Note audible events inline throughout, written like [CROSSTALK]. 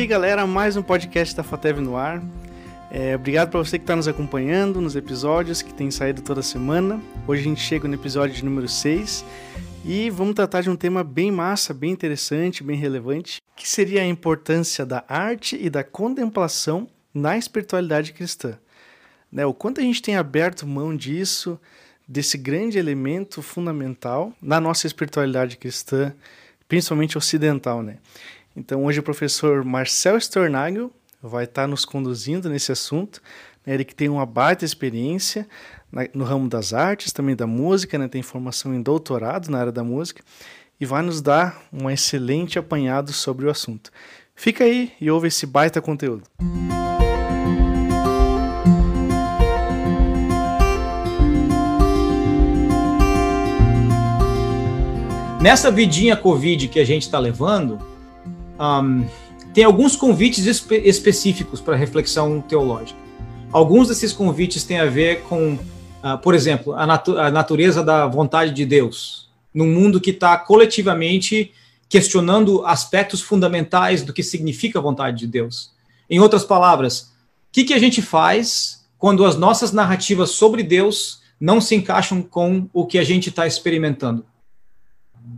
aí, galera, mais um podcast da Fatev no ar. É, obrigado para você que está nos acompanhando nos episódios que tem saído toda semana. Hoje a gente chega no episódio de número 6 e vamos tratar de um tema bem massa, bem interessante, bem relevante, que seria a importância da arte e da contemplação na espiritualidade cristã. Né, o quanto a gente tem aberto mão disso, desse grande elemento fundamental na nossa espiritualidade cristã, principalmente ocidental, né? Então hoje o professor Marcel Stornagel vai estar nos conduzindo nesse assunto. Né? Ele que tem uma baita experiência no ramo das artes, também da música, né? tem formação em doutorado na área da música e vai nos dar um excelente apanhado sobre o assunto. Fica aí e ouve esse baita conteúdo. Nessa vidinha Covid que a gente está levando, um, tem alguns convites espe específicos para reflexão teológica. Alguns desses convites têm a ver com, uh, por exemplo, a, natu a, natureza da vontade de Deus, num mundo que está coletivamente questionando aspectos fundamentais do que significa a vontade de Deus. Em outras palavras, o que, que a gente faz quando as nossas narrativas sobre Deus não se encaixam com o que a gente está experimentando?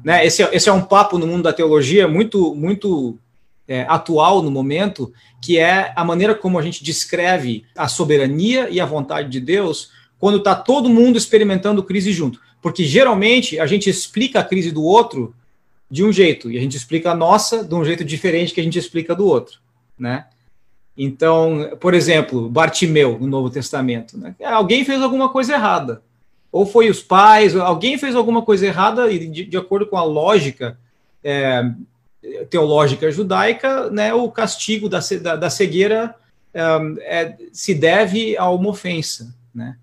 Né? Esse, é, esse é um papo no mundo da teologia muito, muito é, atual no momento, que é a maneira como a gente descreve a soberania e a vontade de Deus quando está todo mundo experimentando crise junto. Porque geralmente a gente explica a crise do outro de um jeito e a gente explica a nossa de um jeito diferente que a gente explica do outro, né? Então, por exemplo, Bartimeu no Novo Testamento, né? alguém fez alguma coisa errada, ou foi os pais, alguém fez alguma coisa errada e de, de acordo com a lógica é, teológica judaica, né, o castigo da, da, da cegueira um, é, se deve a uma ofensa. Né?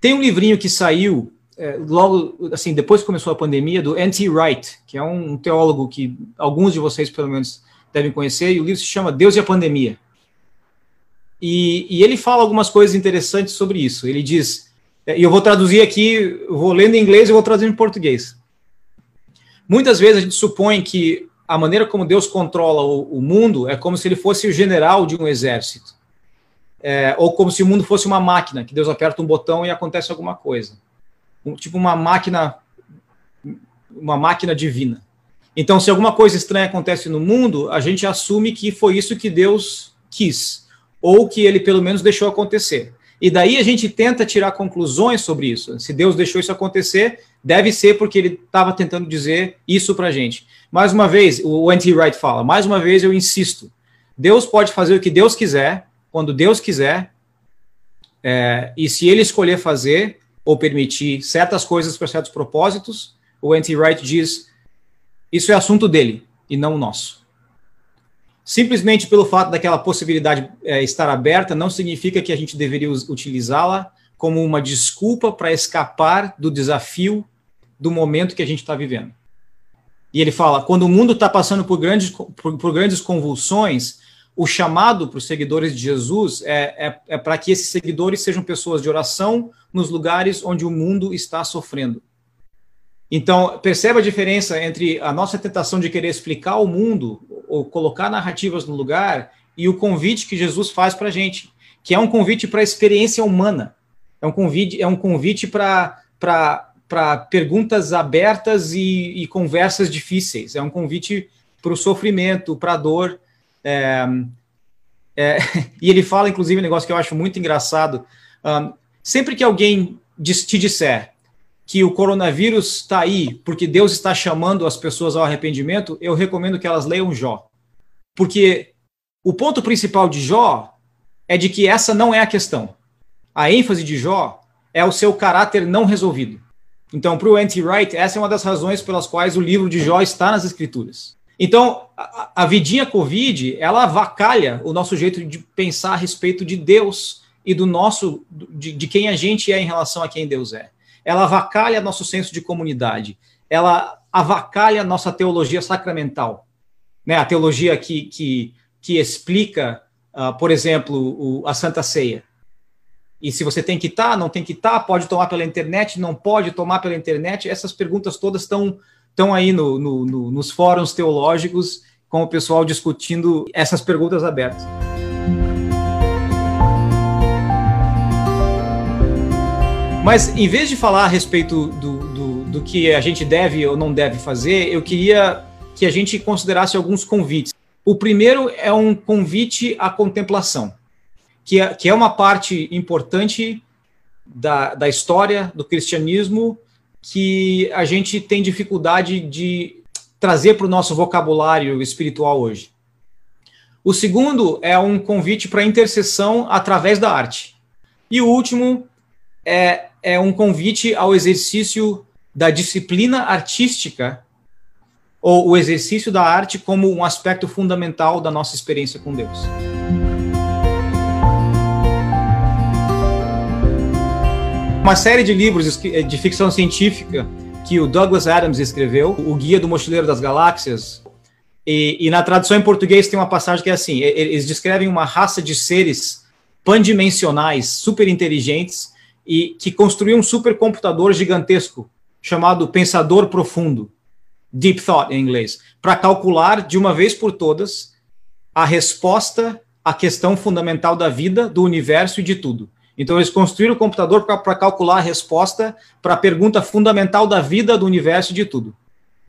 Tem um livrinho que saiu é, logo, assim, depois que começou a pandemia, do N.T. Wright, que é um teólogo que alguns de vocês, pelo menos, devem conhecer, e o livro se chama Deus e a Pandemia. E, e ele fala algumas coisas interessantes sobre isso. Ele diz, é, e eu vou traduzir aqui, vou lendo em inglês e vou traduzir em português. Muitas vezes a gente supõe que a maneira como Deus controla o, o mundo é como se ele fosse o general de um exército. É, ou como se o mundo fosse uma máquina, que Deus aperta um botão e acontece alguma coisa. Um, tipo uma máquina, uma máquina divina. Então, se alguma coisa estranha acontece no mundo, a gente assume que foi isso que Deus quis, ou que ele pelo menos deixou acontecer. E daí a gente tenta tirar conclusões sobre isso. Se Deus deixou isso acontecer, deve ser porque ele estava tentando dizer isso para a gente. Mais uma vez, o Anti Wright fala, mais uma vez eu insisto, Deus pode fazer o que Deus quiser, quando Deus quiser, é, e se ele escolher fazer ou permitir certas coisas para certos propósitos, o Anti Wright diz, isso é assunto dele e não nosso. Simplesmente pelo fato daquela possibilidade é, estar aberta, não significa que a gente deveria utilizá-la como uma desculpa para escapar do desafio do momento que a gente está vivendo. E ele fala: quando o mundo está passando por grandes, por, por, grandes convulsões, o chamado para os seguidores de Jesus é, é, é para que esses seguidores sejam pessoas de oração nos lugares onde o mundo está sofrendo. Então, perceba a diferença entre a nossa tentação de querer explicar o mundo ou colocar narrativas no lugar e o convite que Jesus faz para a gente, que é um convite para a experiência humana. É um convite, é um convite para perguntas abertas e, e, conversas difíceis. É um convite para o sofrimento, para a dor. É, é, [LAUGHS] e ele fala, inclusive, um negócio que eu acho muito engraçado. Um, sempre que alguém te disser que o coronavírus está aí porque Deus está chamando as pessoas ao arrependimento, eu recomendo que elas leiam Jó. Porque o ponto principal de Jó é de que essa não é a questão. A ênfase de Jó é o seu caráter não resolvido. Então, para o Anti-Wright, essa é uma das razões pelas quais o livro de Jó está nas escrituras. Então, a, a vidinha Covid, ela avacalha o nosso jeito de pensar a respeito de Deus e do nosso, de, de quem a gente é em relação a quem Deus é. Ela avacalha nosso senso de comunidade. Ela avacalha nossa teologia sacramental. Né? A teologia que, que, que explica, uh, por exemplo, o, a Santa Ceia e se você tem que estar, tá, não tem que estar, tá, pode tomar pela internet, não pode tomar pela internet, essas perguntas todas estão estão aí no, no, no, nos fóruns teológicos com o pessoal discutindo essas perguntas abertas. Mas em vez de falar a respeito do, do, do, que a gente deve ou não deve fazer, eu queria que a gente considerasse alguns convites. O primeiro é um convite à contemplação, que é, que é uma parte importante da, da história do cristianismo que a gente tem dificuldade de trazer para o nosso vocabulário espiritual hoje. O segundo é um convite para intercessão através da arte. E o último é, é um convite ao exercício da disciplina artística ou o exercício da arte como um aspecto fundamental da nossa experiência com Deus. Uma série de livros de ficção científica que o Douglas Adams escreveu, O Guia do Mochileiro das Galáxias, e, e na tradução em português tem uma passagem que é assim: eles descrevem uma raça de seres pandimensionais, super inteligentes, e que construiu um supercomputador gigantesco chamado Pensador Profundo, Deep Thought em inglês, para calcular de uma vez por todas a resposta à questão fundamental da vida, do universo e de tudo. Então eles construíram o computador para calcular a resposta para a pergunta fundamental da vida, do universo e de tudo.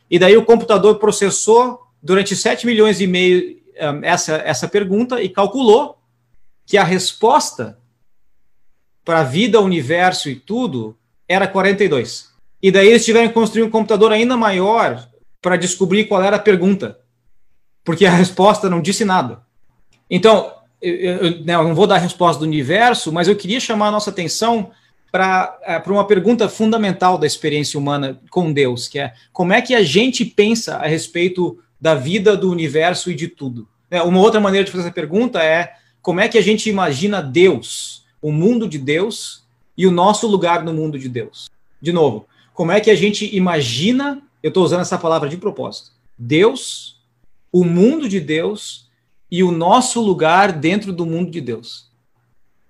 E daí o computador processou durante 7 milhões e meio um, essa, essa pergunta e calculou que a resposta para a vida, universo e tudo, era 42. E daí eles tiveram que construir um computador ainda maior para descobrir qual era a pergunta, porque a resposta não disse nada. Então, eu, né, eu não vou dar a resposta do universo, mas eu queria chamar a nossa atenção para é, uma pergunta fundamental da experiência humana com Deus, que é como é que a gente pensa a respeito da vida, do universo e de tudo. É, uma outra maneira de fazer essa pergunta é como é que a gente imagina Deus o mundo de Deus e o nosso lugar no mundo de Deus. De novo, como é que a gente imagina, eu estou usando essa palavra de propósito, Deus, o mundo de Deus e o nosso lugar dentro do mundo de Deus.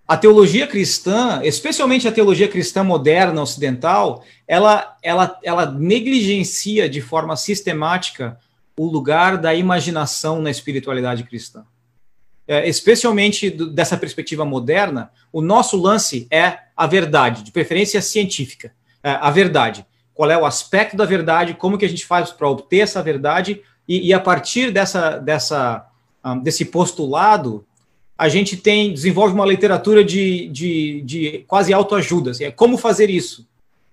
A teologia cristã, especialmente a teologia cristã moderna ocidental, ela, ela, ela negligencia de forma sistemática o lugar da imaginação na espiritualidade cristã é, especialmente do, dessa perspectiva moderna, o nosso lance é a verdade, de preferência científica. É, a verdade. Qual é o aspecto da verdade, como que a gente faz para obter essa verdade, e, e, a partir dessa, dessa, um, desse postulado, a gente tem desenvolve uma literatura de, de, de quase autoajuda. Assim, é como fazer isso,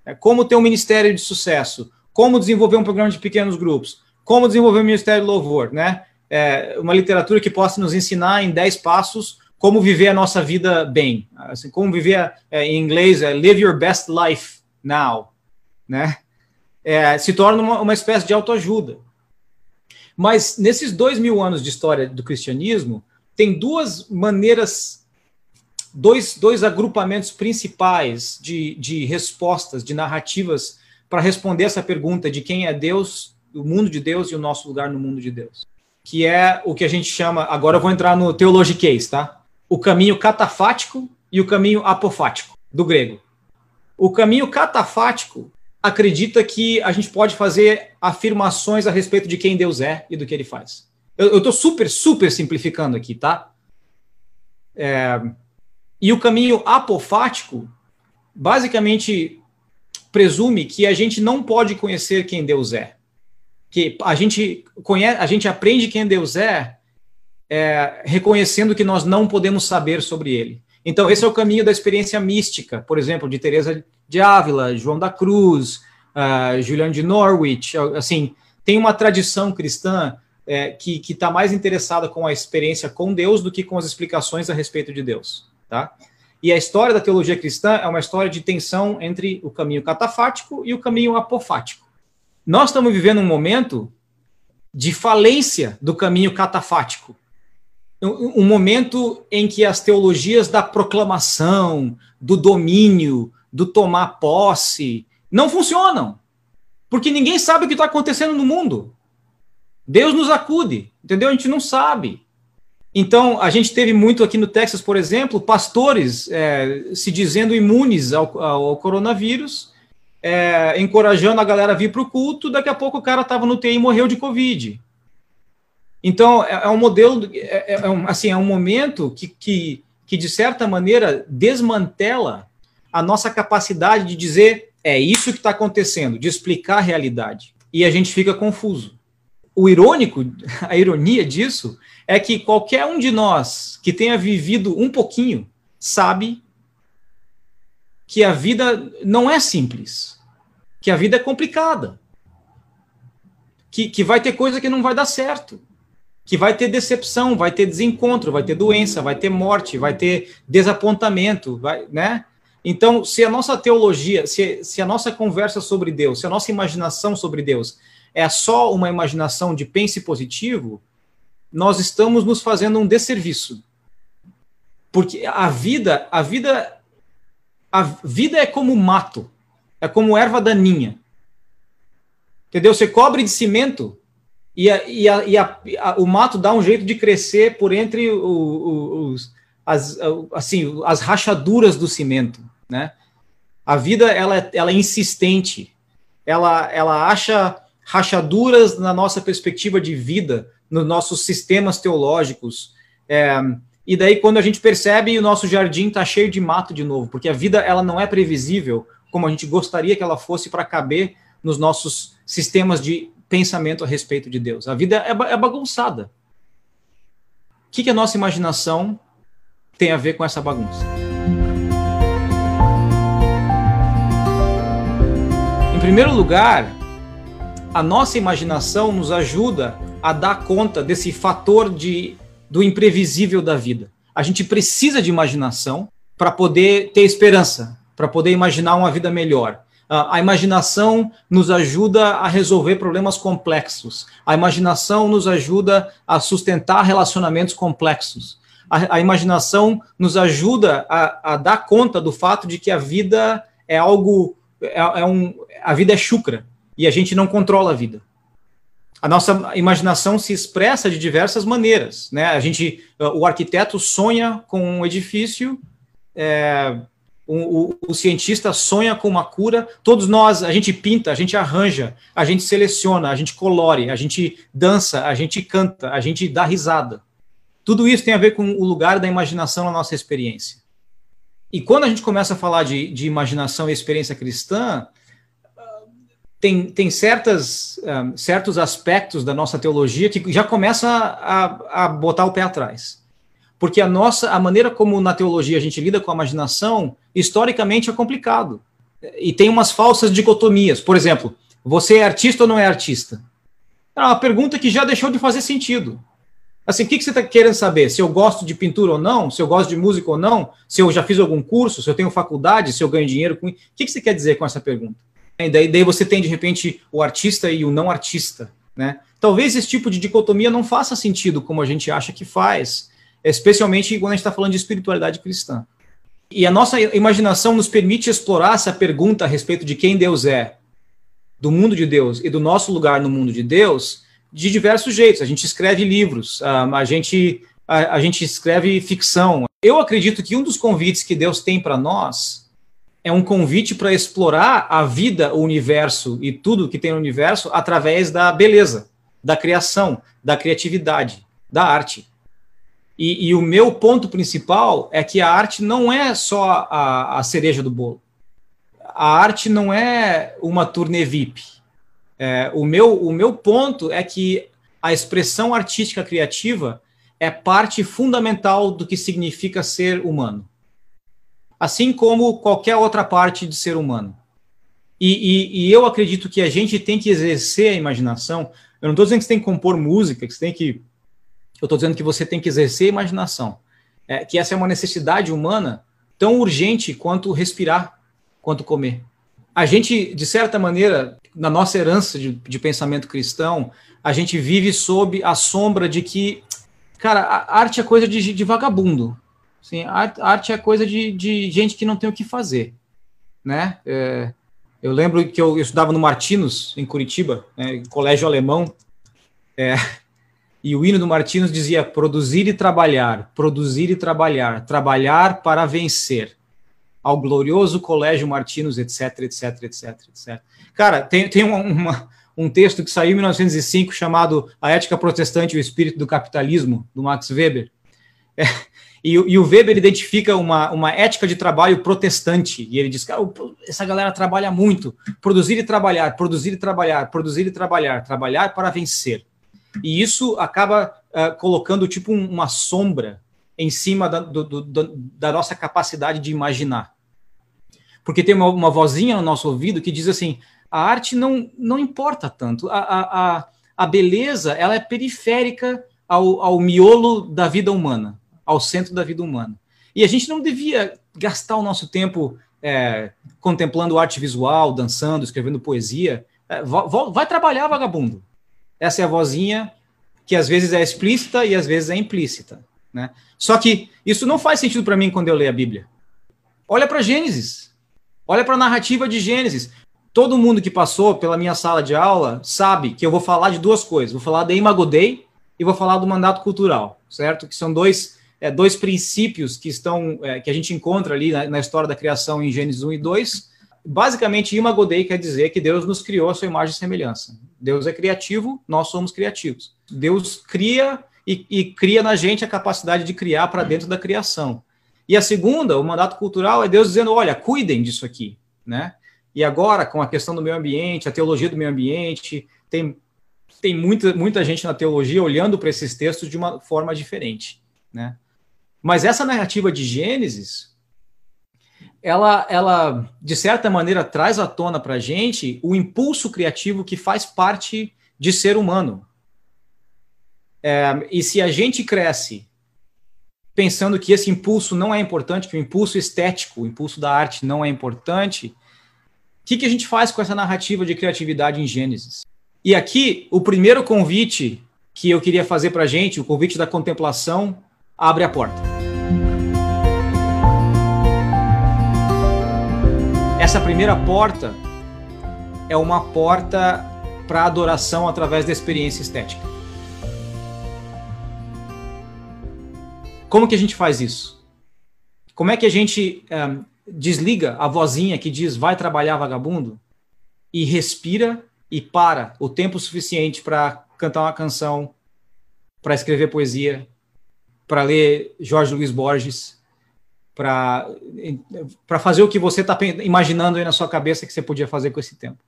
é como ter um ministério de sucesso, como desenvolver um programa de pequenos grupos, como desenvolver um ministério de louvor, né? É, uma literatura que possa nos ensinar em 10 passos como viver a nossa vida bem. Assim, como viver, é, em inglês, é live your best life now, né? É, se torna uma, uma espécie de autoajuda. Mas nesses dois mil anos de história do cristianismo, tem duas maneiras, dois, dois agrupamentos principais de, de respostas, de narrativas, para responder essa pergunta de quem é Deus, o mundo de Deus e o nosso lugar no mundo de Deus que é o que a gente chama, agora eu vou entrar no teologiquez, tá? O caminho catafático e o caminho apofático, do grego. O caminho catafático acredita que a gente pode fazer afirmações a respeito de quem Deus é e do que ele faz. Eu estou super, super simplificando aqui, tá? É, e o caminho apofático basicamente presume que a gente não pode conhecer quem Deus é que a gente conhece, a gente aprende quem Deus é, é, reconhecendo que nós não podemos saber sobre ele. Então, esse é o caminho da experiência mística, por exemplo, de Teresa de Ávila, João da Cruz, uh, Julian de Norwich. Assim, tem uma tradição cristã é, que está mais interessada com a experiência com Deus do que com as explicações a respeito de Deus. Tá? E a história da teologia cristã é uma história de tensão entre o caminho catafático e o caminho apofático. Nós estamos vivendo um momento de falência do caminho catafático. Um, momento em que as teologias da proclamação, do domínio, do tomar posse, não funcionam. Porque ninguém sabe o que está acontecendo no mundo. Deus nos acude, entendeu? A gente não sabe. Então, a gente teve muito aqui no Texas, por exemplo, pastores é, se dizendo imunes ao, ao coronavírus é, encorajando a galera a vir para o culto, daqui a pouco o cara estava no TI e morreu de Covid. Então, é, é um modelo, é, é, é, um, assim, é um momento que, que, que, de certa maneira, desmantela a nossa capacidade de dizer é isso que está acontecendo, de explicar a realidade. E a gente fica confuso. O irônico, [LAUGHS] a ironia disso, é que qualquer um de nós que tenha vivido um pouquinho sabe que a vida não é simples, que a vida é complicada, que, que vai ter coisa que não vai dar certo, que vai ter decepção, vai ter desencontro, vai ter doença, vai ter morte, vai ter desapontamento, vai, né? Então, se a nossa teologia, se, se a nossa conversa sobre Deus, se a nossa imaginação sobre Deus é só uma imaginação de pense positivo, nós estamos nos fazendo um desserviço. Porque a vida, a vida, a vida é como mato, é como erva daninha. Entendeu? Você cobre de cimento e, a, e, a, e a, o mato dá um jeito de crescer por entre o, os, as, assim, as rachaduras do cimento, né? A vida ela, ela é insistente, ela, ela acha rachaduras na nossa perspectiva de vida, nos nossos sistemas teológicos. É, e daí, quando a gente percebe, o nosso jardim está cheio de mato de novo, porque a vida ela não é previsível como a gente gostaria que ela fosse para caber nos nossos sistemas de pensamento a respeito de Deus. A vida é, é bagunçada. O que, que a nossa imaginação tem a ver com essa bagunça? Em primeiro lugar, a nossa imaginação nos ajuda a dar conta desse fator de, do imprevisível da vida. A gente precisa de imaginação para poder ter esperança, para poder imaginar uma vida melhor. A imaginação nos ajuda a resolver problemas complexos. A imaginação nos ajuda a sustentar relacionamentos complexos. A, a imaginação nos ajuda a, a, dar conta do fato de que a vida é algo, é, é um, a vida é chucra e a gente não controla a vida a nossa imaginação se expressa de diversas maneiras, né? A gente, o arquiteto sonha com um edifício, é, o, o, o, cientista sonha com uma cura. Todos nós, a gente pinta, a gente arranja, a gente seleciona, a gente colore, a gente dança, a gente canta, a gente dá risada. Tudo isso tem a ver com o lugar da imaginação na nossa experiência. E quando a gente começa a falar de, de imaginação e experiência cristã, tem, tem certas, um, certos aspectos da nossa teologia que já começa a, a botar o pé atrás. Porque a nossa, a maneira como na teologia a gente lida com a imaginação, historicamente é complicado. E tem umas falsas dicotomias. Por exemplo, você é artista ou não é artista? É uma pergunta que já deixou de fazer sentido. Assim, o que, que você está querendo saber? Se eu gosto de pintura ou não? Se eu gosto de música ou não? Se eu já fiz algum curso? Se eu tenho faculdade? Se eu ganho dinheiro com... O que, que você quer dizer com essa pergunta? E daí, daí você tem, de repente, o artista e o não artista, né? Talvez esse tipo de dicotomia não faça sentido como a gente acha que faz, especialmente quando a gente está falando de espiritualidade cristã. E a nossa imaginação nos permite explorar essa pergunta a respeito de quem Deus é, do mundo de Deus e do nosso lugar no mundo de Deus, de diversos jeitos. A gente escreve livros, a, gente, a, a gente escreve ficção. Eu acredito que um dos convites que Deus tem para nós é um convite para explorar a vida, o universo e tudo que tem no universo através da beleza, da criação, da criatividade, da arte. E, e o meu ponto principal é que a arte não é só a, a cereja do bolo. A arte não é uma turnê VIP. É, o, meu, o meu ponto é que a expressão artística criativa é parte fundamental do que significa ser humano assim como qualquer outra parte de ser humano. E, e, e, eu acredito que a gente tem que exercer a imaginação. Eu não estou dizendo que você tem que compor música, que você tem que. Eu estou dizendo que você tem que exercer a imaginação. É, que essa é uma necessidade humana tão urgente quanto respirar, quanto comer. A gente, de certa maneira, na nossa herança de, de pensamento cristão, a gente vive sob a sombra de que, cara, a arte é coisa de, de vagabundo. Sim, arte é coisa de, de gente que não tem o que fazer, né? É, eu lembro que eu, eu, estudava no Martinos, em Curitiba, né, colégio alemão, é, [LAUGHS] e o hino do Martinos dizia produzir e trabalhar, produzir e trabalhar, trabalhar para vencer. Ao glorioso colégio Martinos, etc, etc, etc, etc. Cara, tem, tem uma, uma um texto que saiu em 1905 chamado A Ética Protestante e o Espírito do Capitalismo, do Max Weber. É, e, e, o Weber identifica uma, uma ética de trabalho protestante, e ele diz que essa galera trabalha muito, produzir e trabalhar, produzir e trabalhar, produzir e trabalhar, trabalhar para vencer. E isso acaba uh, colocando tipo um, uma sombra em cima da, do, do, da nossa capacidade de imaginar. Porque tem uma, uma vozinha no nosso ouvido que diz assim: a arte não, não importa tanto, a, a, a beleza ela é periférica ao, ao miolo da vida humana, ao centro da vida humana. E a gente não devia gastar o nosso tempo é, contemplando arte visual, dançando, escrevendo poesia. É, vai, trabalhar, vagabundo. Essa é a vozinha que às vezes é explícita e às vezes é implícita. Né? Só que isso não faz sentido para mim quando eu leio a Bíblia. Olha para Gênesis. Olha para a narrativa de Gênesis. Todo mundo que passou pela minha sala de aula sabe que eu vou falar de duas coisas. Vou falar da Imago Dei e vou falar do mandato cultural, certo? Que são dois, é, dois princípios que estão é, que a gente encontra ali na, na, história da criação em Gênesis 1 e 2. Basicamente, Imago Dei quer dizer que Deus nos criou a sua imagem e semelhança. Deus é criativo, nós somos criativos. Deus cria e, e cria na gente a capacidade de criar para dentro da criação. E a segunda, o mandato cultural, é Deus dizendo: olha, cuidem disso aqui, né? E agora, com a questão do meio ambiente, a teologia do meio ambiente, tem, tem muita, muita gente na teologia olhando para esses textos de uma forma diferente, né? Mas essa narrativa de Gênesis, ela, ela de certa maneira, traz à tona para a gente o impulso criativo que faz parte de ser humano. É, e se a gente cresce pensando que esse impulso não é importante, que o impulso estético, o impulso da arte não é importante, o que, que a gente faz com essa narrativa de criatividade em Gênesis? E aqui, o primeiro convite que eu queria fazer para a gente, o convite da contemplação, abre a porta. Essa primeira porta é uma porta para adoração através da experiência estética. Como que a gente faz isso? Como é que a gente desliga a vozinha que diz vai trabalhar vagabundo e respira e para o tempo suficiente para cantar uma canção, para escrever poesia, para ler Jorge Luiz Borges, para fazer o que você está imaginando aí na sua cabeça que você podia fazer com esse tempo.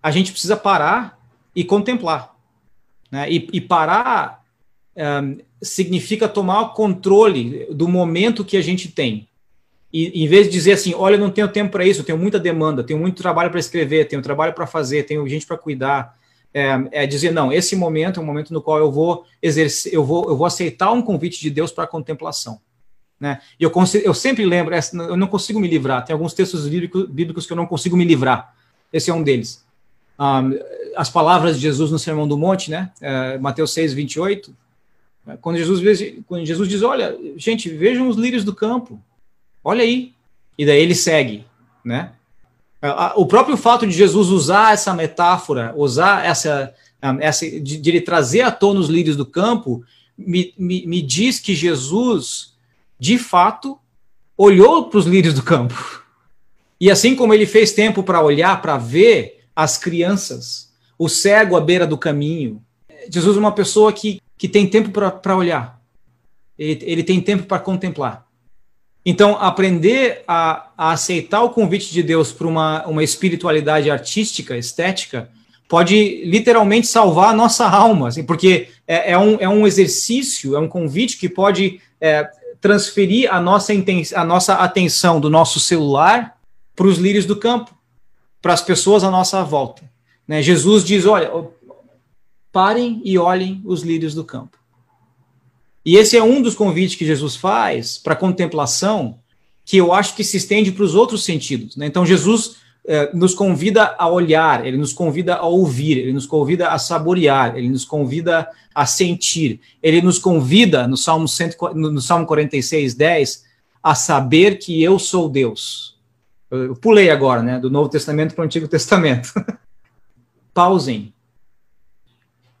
A gente precisa parar e contemplar. Né? E, e parar um, significa tomar o controle do momento que a gente tem. E em vez de dizer assim, olha, eu não tenho tempo para isso, eu tenho muita demanda, tenho muito trabalho para escrever, tenho trabalho para fazer, tenho gente para cuidar, é, é, dizer não, esse momento é um momento no qual eu vou exercer, eu vou, eu vou aceitar um convite de Deus para a contemplação. Né? E eu, eu sempre lembro, eu não consigo me livrar. Tem alguns textos bíblicos que eu não consigo me livrar. Esse é um deles. Um, as palavras de Jesus no Sermão do Monte, né? É, Mateus 6, 28 quando Jesus, quando Jesus diz, olha, gente, vejam os lírios do campo, olha aí. E daí ele segue, né? O próprio fato de Jesus usar essa metáfora, usar essa, essa de, de ele trazer à tona os lírios do campo, me, me, me diz que Jesus, de fato, olhou para os lírios do campo. E assim como ele fez tempo para olhar, para ver as crianças, o cego à beira do caminho, Jesus é uma pessoa que que tem tempo para olhar, ele, ele, tem tempo para contemplar. Então, aprender a, a, aceitar o convite de Deus para uma, uma espiritualidade artística, estética, pode literalmente salvar a nossa alma, assim, porque é, é, um, é um exercício, é um convite que pode é, transferir a nossa, a nossa atenção do nosso celular para os lírios do campo, para as pessoas à nossa volta. Né? Jesus diz: olha, parem e olhem os lírios do campo. E esse é um dos convites que Jesus faz para contemplação, que eu acho que se estende para os outros sentidos. Né? Então, Jesus eh, nos convida a olhar, ele nos convida a ouvir, ele nos convida a saborear, ele nos convida a sentir, ele nos convida, no Salmo, 100, no Salmo 46, 10, a saber que eu sou Deus. Eu pulei agora, né, do Novo Testamento para o Antigo Testamento. [LAUGHS] Pausem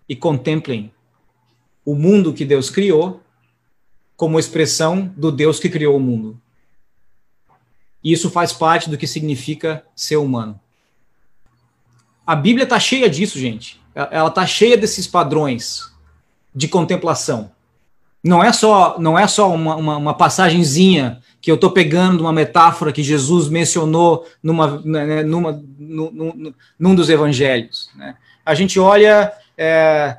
e contemplem o mundo que Deus criou como expressão do Deus que criou o mundo. E isso faz parte do que significa ser humano. A Bíblia está cheia disso, gente. Ela está cheia desses padrões de contemplação. Não é só, não é só uma, uma, uma passagenzinha que eu estou pegando uma metáfora que Jesus mencionou numa, né, numa, num, num dos evangelhos. Né? A gente olha é,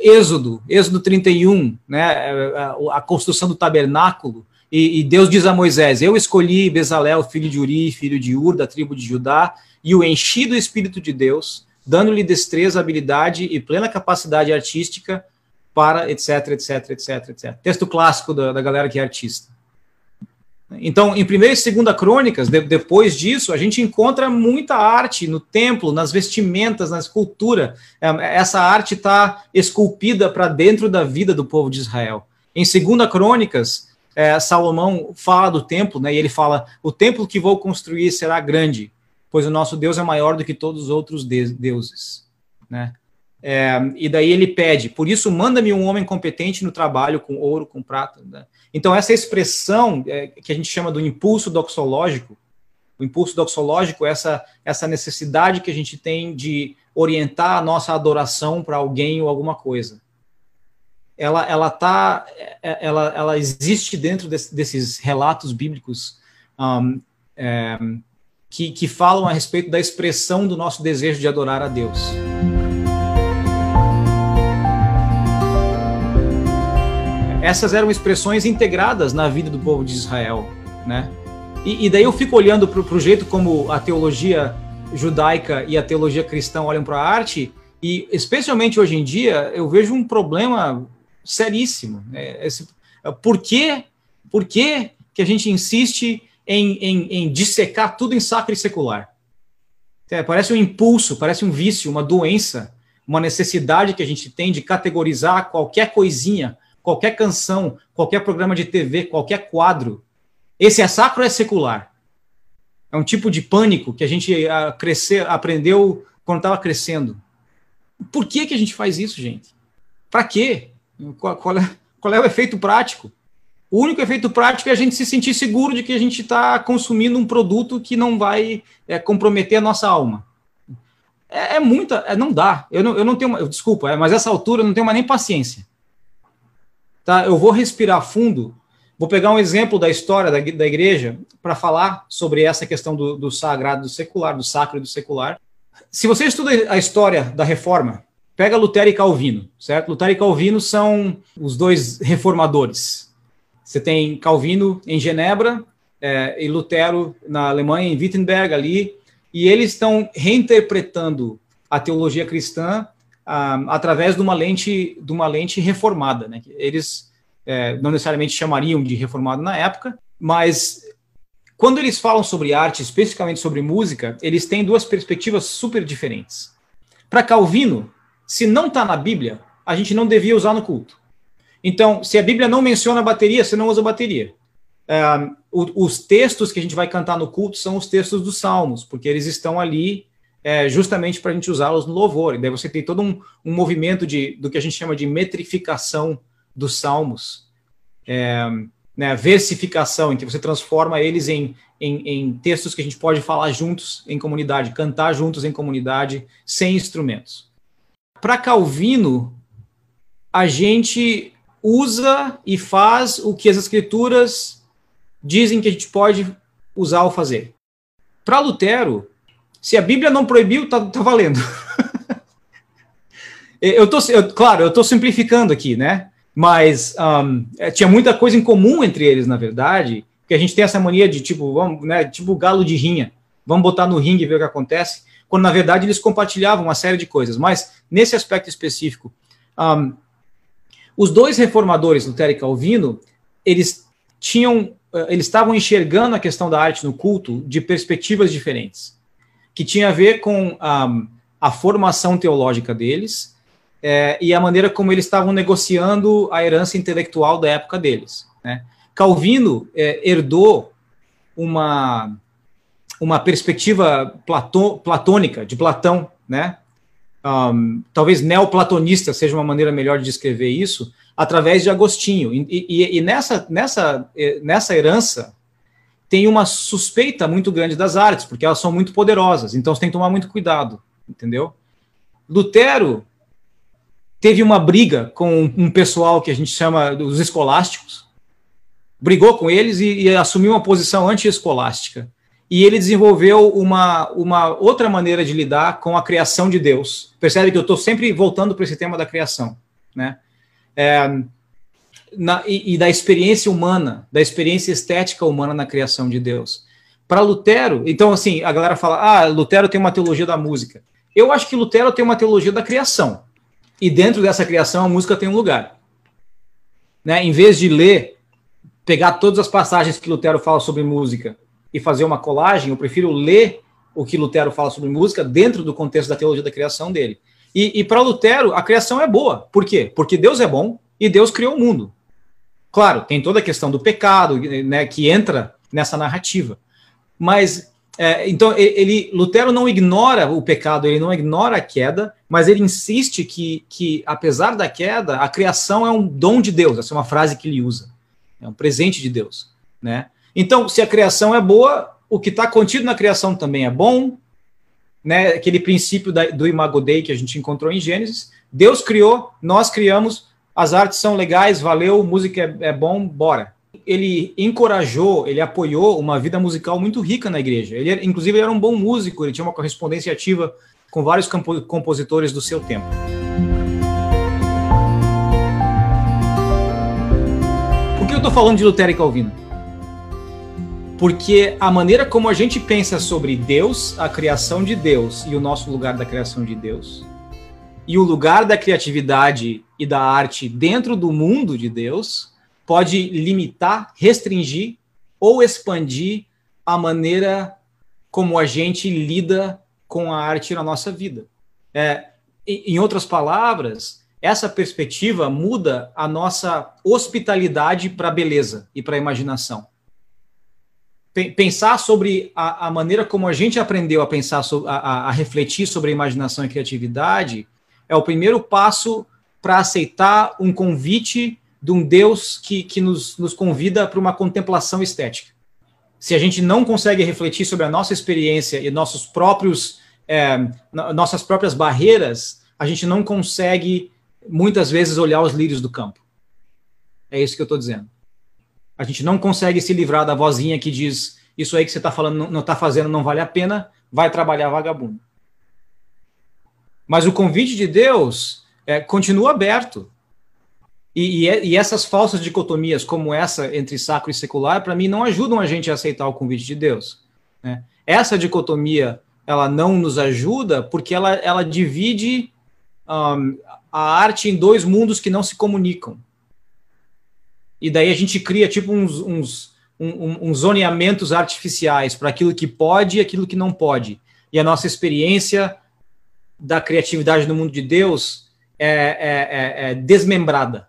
Êxodo, Êxodo 31, né, é, a, a construção do tabernáculo, e, e, Deus diz a Moisés: Eu escolhi Bezalel, filho de Uri, filho de Ur, da tribo de Judá, e o enchi do Espírito de Deus, dando-lhe destreza, habilidade e plena capacidade artística para etc, etc, etc, etc. Texto clássico da, da galera que é artista. Então, em 1 e 2 Crônicas, de, depois disso, a gente encontra muita arte no templo, nas vestimentas, na escultura. É, essa arte está esculpida para dentro da vida do povo de Israel. Em 2 Crônicas, é, Salomão fala do templo, né, e ele fala: O templo que vou construir será grande, pois o nosso Deus é maior do que todos os outros de deuses. Né? É, e daí ele pede, por isso manda-me um homem competente no trabalho com ouro, com prata. Né? Então essa expressão é, que a gente chama do impulso doxológico, o impulso doxológico essa, essa necessidade que a gente tem de orientar a nossa adoração para alguém ou alguma coisa. Ela, ela, tá, é, ela, ela existe dentro desse, desses relatos bíblicos um, é, que, que falam a respeito da expressão do nosso desejo de adorar a Deus. essas eram expressões integradas na vida do povo de Israel, né? E, e daí eu fico olhando para o jeito como a teologia judaica e a teologia cristã olham para a arte, e especialmente hoje em dia eu vejo um problema seríssimo. Né? Esse, por que, por que, que a gente insiste em, em, em dissecar tudo em sacro e secular? É, parece um impulso, parece um vício, uma doença, uma necessidade que a gente tem de categorizar qualquer coisinha qualquer canção, qualquer programa de TV, qualquer quadro. Esse é sacro ou é secular? É um tipo de pânico que a gente a, crescer, aprendeu quando estava crescendo. Por que, que a gente faz isso, gente? Para quê? Qual, qual, é, qual é o efeito prático? O único efeito prático é a gente se sentir seguro de que a gente está consumindo um produto que não vai é, comprometer a nossa alma. É, é muita, é, não dá. Eu não, eu não tenho, desculpa, é, mas essa altura eu não tenho mais nem paciência tá? Eu vou respirar fundo, vou pegar um exemplo da história da, da igreja para falar sobre essa questão do, do sagrado, do secular, do sacro e do secular. Se você estuda a história da reforma, pega Lutero e Calvino, certo? Lutero e Calvino são os dois reformadores. Você tem Calvino em Genebra é, e Lutero na Alemanha, em Wittenberg, ali, e eles estão reinterpretando a teologia cristã ah, através de uma lente de uma lente reformada, né? Eles é, não necessariamente chamariam de reformado na época, mas quando eles falam sobre arte, especificamente sobre música, eles têm duas perspectivas super diferentes. Para Calvino, se não está na Bíblia, a gente não devia usar no culto. Então, se a Bíblia não menciona bateria, você não usa bateria. É, os textos que a gente vai cantar no culto são os textos dos salmos, porque eles estão ali é, justamente para a gente usá-los no louvor. E daí você tem todo um, um, movimento de, do que a gente chama de metrificação dos salmos, é, né, versificação, em que você transforma eles em, em, em, textos que a gente pode falar juntos em comunidade, cantar juntos em comunidade, sem instrumentos. Para Calvino, a gente usa e faz o que as escrituras dizem que a gente pode usar ou fazer. Para Lutero, se a Bíblia não proibiu, tá, tá valendo. [LAUGHS] eu tô, eu, claro, eu estou simplificando aqui, né? Mas um, é, tinha muita coisa em comum entre eles, na verdade, que a gente tem essa mania de tipo, vamos, né, tipo galo de rinha, vamos botar no ringue e ver o que acontece, quando na verdade eles compartilhavam uma série de coisas. Mas nesse aspecto específico, um, os dois reformadores, Lutero e Calvino, eles tinham, eh, eles estavam enxergando a questão da arte no culto de perspectivas diferentes que tinha a ver com a, a formação teológica deles é, e a maneira como eles estavam negociando a herança intelectual da época deles. Né? Calvino é, herdou uma, uma perspectiva platô, platônica, de Platão, né? Um, talvez neoplatonista seja uma maneira melhor de descrever isso, através de Agostinho. E, e, e nessa, nessa, nessa herança tem uma suspeita muito grande das artes, porque elas são muito poderosas, então você tem que tomar muito cuidado. entendeu? Lutero teve uma briga com um pessoal que a gente chama dos escolásticos, brigou com eles e, e assumiu uma posição anti-escolástica. E ele desenvolveu uma, uma outra maneira de lidar com a criação de Deus. Percebe que eu estou sempre voltando para esse tema da criação, né? É, na, e, e, da experiência humana, da experiência estética humana na criação de Deus. Para Lutero, então assim, a galera fala: ah, Lutero tem uma teologia da música. Eu acho que Lutero tem uma teologia da criação. E dentro dessa criação, a música tem um lugar. Né? Em vez de ler, pegar todas as passagens que Lutero fala sobre música e fazer uma colagem, eu prefiro ler o que Lutero fala sobre música dentro do contexto da teologia da criação dele. E, e para Lutero, a criação é boa. Por quê? Porque Deus é bom e Deus criou o mundo. Claro, tem toda a questão do pecado, né, que entra nessa narrativa. Mas é, então ele Lutero não ignora o pecado, ele não ignora a queda, mas ele insiste que, que apesar da queda, a criação é um dom de Deus. Essa é uma frase que ele usa, é um presente de Deus, né? Então, se a criação é boa, o que está contido na criação também é bom, né? Aquele princípio da, do Imago Dei que a gente encontrou em Gênesis, Deus criou, nós criamos, as artes são legais, valeu, música é, é bom, bora. Ele encorajou, ele apoiou uma vida musical muito rica na igreja. Ele, inclusive, ele era um bom músico, ele tinha uma correspondência ativa com vários compositores do seu tempo. Por que eu estou falando de Lutero e Calvino? Porque a maneira como a gente pensa sobre Deus, a criação de Deus e o nosso lugar da criação de Deus, e o lugar da criatividade e da arte dentro do mundo de Deus pode limitar, restringir ou expandir a maneira como a gente lida com a arte na nossa vida. É, em outras palavras, essa perspectiva muda a nossa hospitalidade para a beleza e para a imaginação. Pensar sobre a, a, maneira como a gente aprendeu a pensar, a, a refletir sobre a imaginação e criatividade é o primeiro passo para aceitar um convite de um Deus que, que nos, nos convida para uma contemplação estética. Se a gente não consegue refletir sobre a nossa experiência e nossos próprios, é, nossas próprias barreiras, a gente não consegue, muitas vezes, olhar os lírios do campo. É isso que eu estou dizendo. A gente não consegue se livrar da vozinha que diz: Isso aí que você está falando, não está fazendo, não vale a pena, vai trabalhar vagabundo. Mas o convite de Deus é, continua aberto. E, e, e, essas falsas dicotomias, como essa entre sacro e secular, para mim, não ajudam a gente a aceitar o convite de Deus. Né? Essa dicotomia, ela não nos ajuda porque ela, ela divide um, a arte em dois mundos que não se comunicam. E daí a gente cria tipo uns, uns, um, uns zoneamentos artificiais para aquilo que pode e aquilo que não pode. E a nossa experiência da criatividade no mundo de Deus é, é, é, é desmembrada.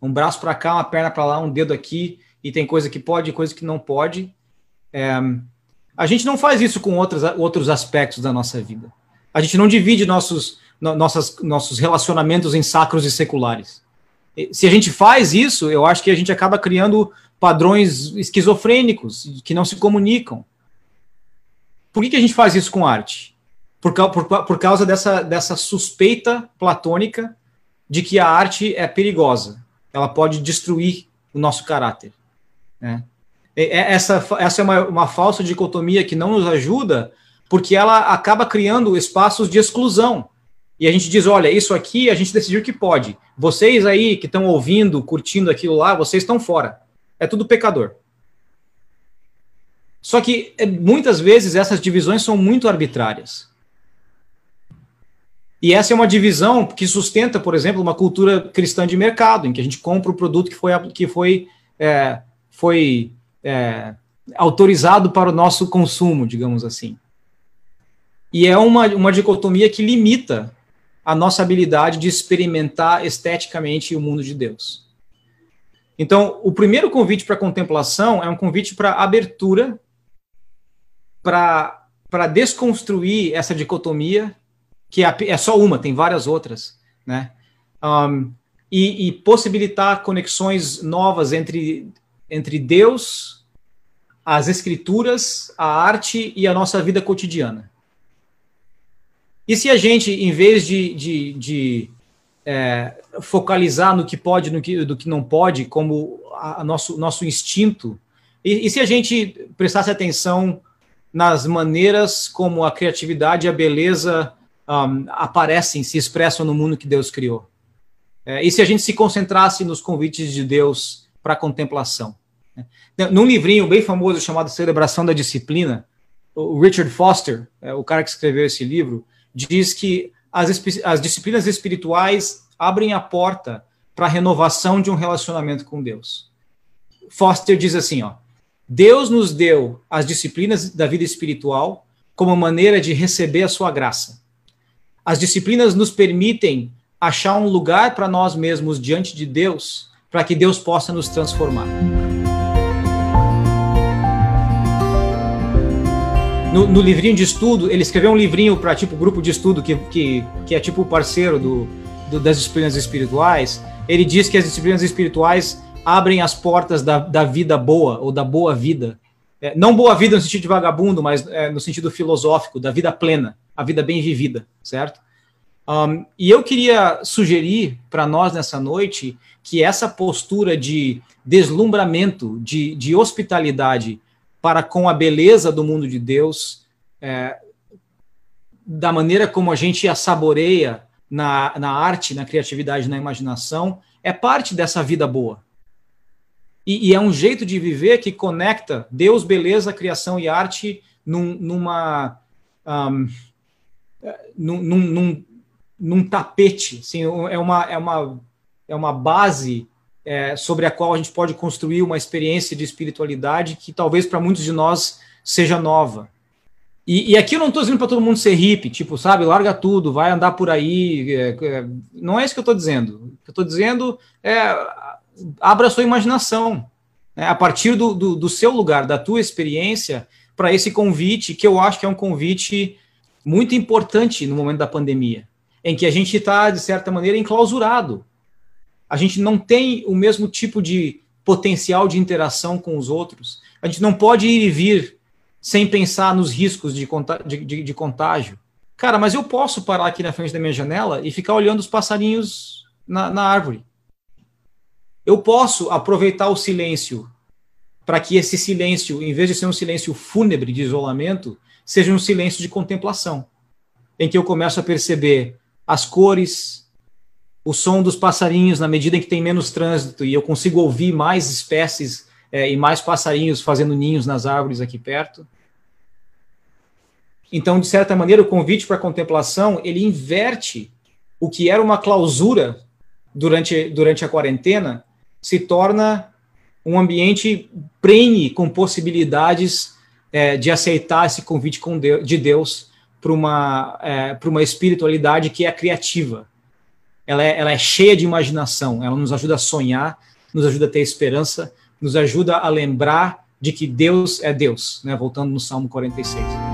Um braço para cá, uma perna para lá, um dedo aqui, e tem coisa que pode e coisa que não pode. É, a gente não faz isso com outros, outros aspectos da nossa vida. A gente não divide nossos, no, nossas, nossos relacionamentos em sacros e seculares. Se a gente faz isso, eu acho que a gente acaba criando padrões esquizofrênicos que não se comunicam. Por que, que a gente faz isso com arte? por, por, por causa dessa, dessa suspeita platônica de que a arte é perigosa. Ela pode destruir o nosso caráter. Né? Essa, essa é uma, uma falsa dicotomia que não nos ajuda, porque ela acaba criando espaços de exclusão. E a gente diz: olha, isso aqui a gente decidiu que pode. Vocês aí que estão ouvindo, curtindo aquilo lá, vocês estão fora. É tudo pecador. Só que é, muitas vezes essas divisões são muito arbitrárias. E essa é uma divisão que sustenta, por exemplo, uma cultura cristã de mercado, em que a gente compra o produto que foi, que foi, é, foi é, autorizado para o nosso consumo, digamos assim. E é uma, uma dicotomia que limita a nossa habilidade de experimentar esteticamente o mundo de Deus. Então, o primeiro convite para contemplação é um convite para abertura, para desconstruir essa dicotomia que é, é só uma, tem várias outras, né? Um, e, e, possibilitar conexões novas entre, entre Deus, as escrituras, a arte e a nossa vida cotidiana. E se a gente, em vez de, de, de é, focalizar no que pode, no que, do que não pode, como a, a nosso, nosso instinto, e, e, se a gente prestasse atenção nas maneiras como a criatividade e a beleza um, aparecem, se expressam no mundo que Deus criou? É, e se a gente se concentrasse nos convites de Deus para a contemplação? Né? Num livrinho bem famoso chamado Celebração da Disciplina, o Richard Foster, é, o cara que escreveu esse livro, diz que as, as disciplinas espirituais abrem a porta para a renovação de um relacionamento com Deus. Foster diz assim, ó, Deus nos deu as disciplinas da vida espiritual como maneira de receber a sua graça. As disciplinas nos permitem achar um lugar para nós mesmos diante de Deus, para que Deus possa nos transformar. No, livrinho de estudo, ele escreveu um livrinho para tipo grupo de estudo que, que, que é tipo parceiro do, do, das disciplinas espirituais. Ele diz que as disciplinas espirituais abrem as portas da, da vida boa ou da boa vida. É, não boa vida no sentido de vagabundo, mas é, no sentido filosófico, da vida plena, a vida bem vivida, certo? Um, e eu queria sugerir para nós nessa noite que essa postura de deslumbramento, de, de hospitalidade para com a beleza do mundo de Deus, é, da maneira como a gente a saboreia na, na arte, na criatividade, na imaginação, é parte dessa vida boa. E, e é um jeito de viver que conecta Deus, beleza, criação e arte num, numa. Um, num, num, num tapete, assim, é uma, é uma, é uma base é, sobre a qual a gente pode construir uma experiência de espiritualidade que talvez para muitos de nós seja nova. E, e aqui eu não estou dizendo para todo mundo ser hippie, tipo, sabe, larga tudo, vai andar por aí. É, é, não é isso que eu estou dizendo. O que eu estou dizendo é abra a sua imaginação, né, a partir do, do, do seu lugar, da tua experiência, para esse convite, que eu acho que é um convite muito importante no momento da pandemia em que a gente está, de certa maneira, enclausurado. A gente não tem o mesmo tipo de potencial de interação com os outros. A gente não pode ir e vir sem pensar nos riscos de, de, de, de contágio. Cara, mas eu posso parar aqui na frente da minha janela e ficar olhando os passarinhos na, na árvore. Eu posso aproveitar o silêncio para que esse silêncio, em vez de ser um silêncio fúnebre de isolamento, seja um silêncio de contemplação, em que eu começo a perceber as cores, o som dos passarinhos na medida em que tem menos trânsito e eu consigo ouvir mais espécies é, e mais passarinhos fazendo ninhos nas árvores aqui perto. Então, de certa maneira, o convite para contemplação ele inverte o que era uma clausura durante, durante a quarentena, se torna um ambiente prene com possibilidades é, de aceitar esse convite de Deus para uma, é, uma espiritualidade que é criativa. Ela é, ela é cheia de imaginação, ela nos ajuda a sonhar, nos ajuda a ter esperança, nos ajuda a lembrar de que Deus é Deus, né? voltando no Salmo 46.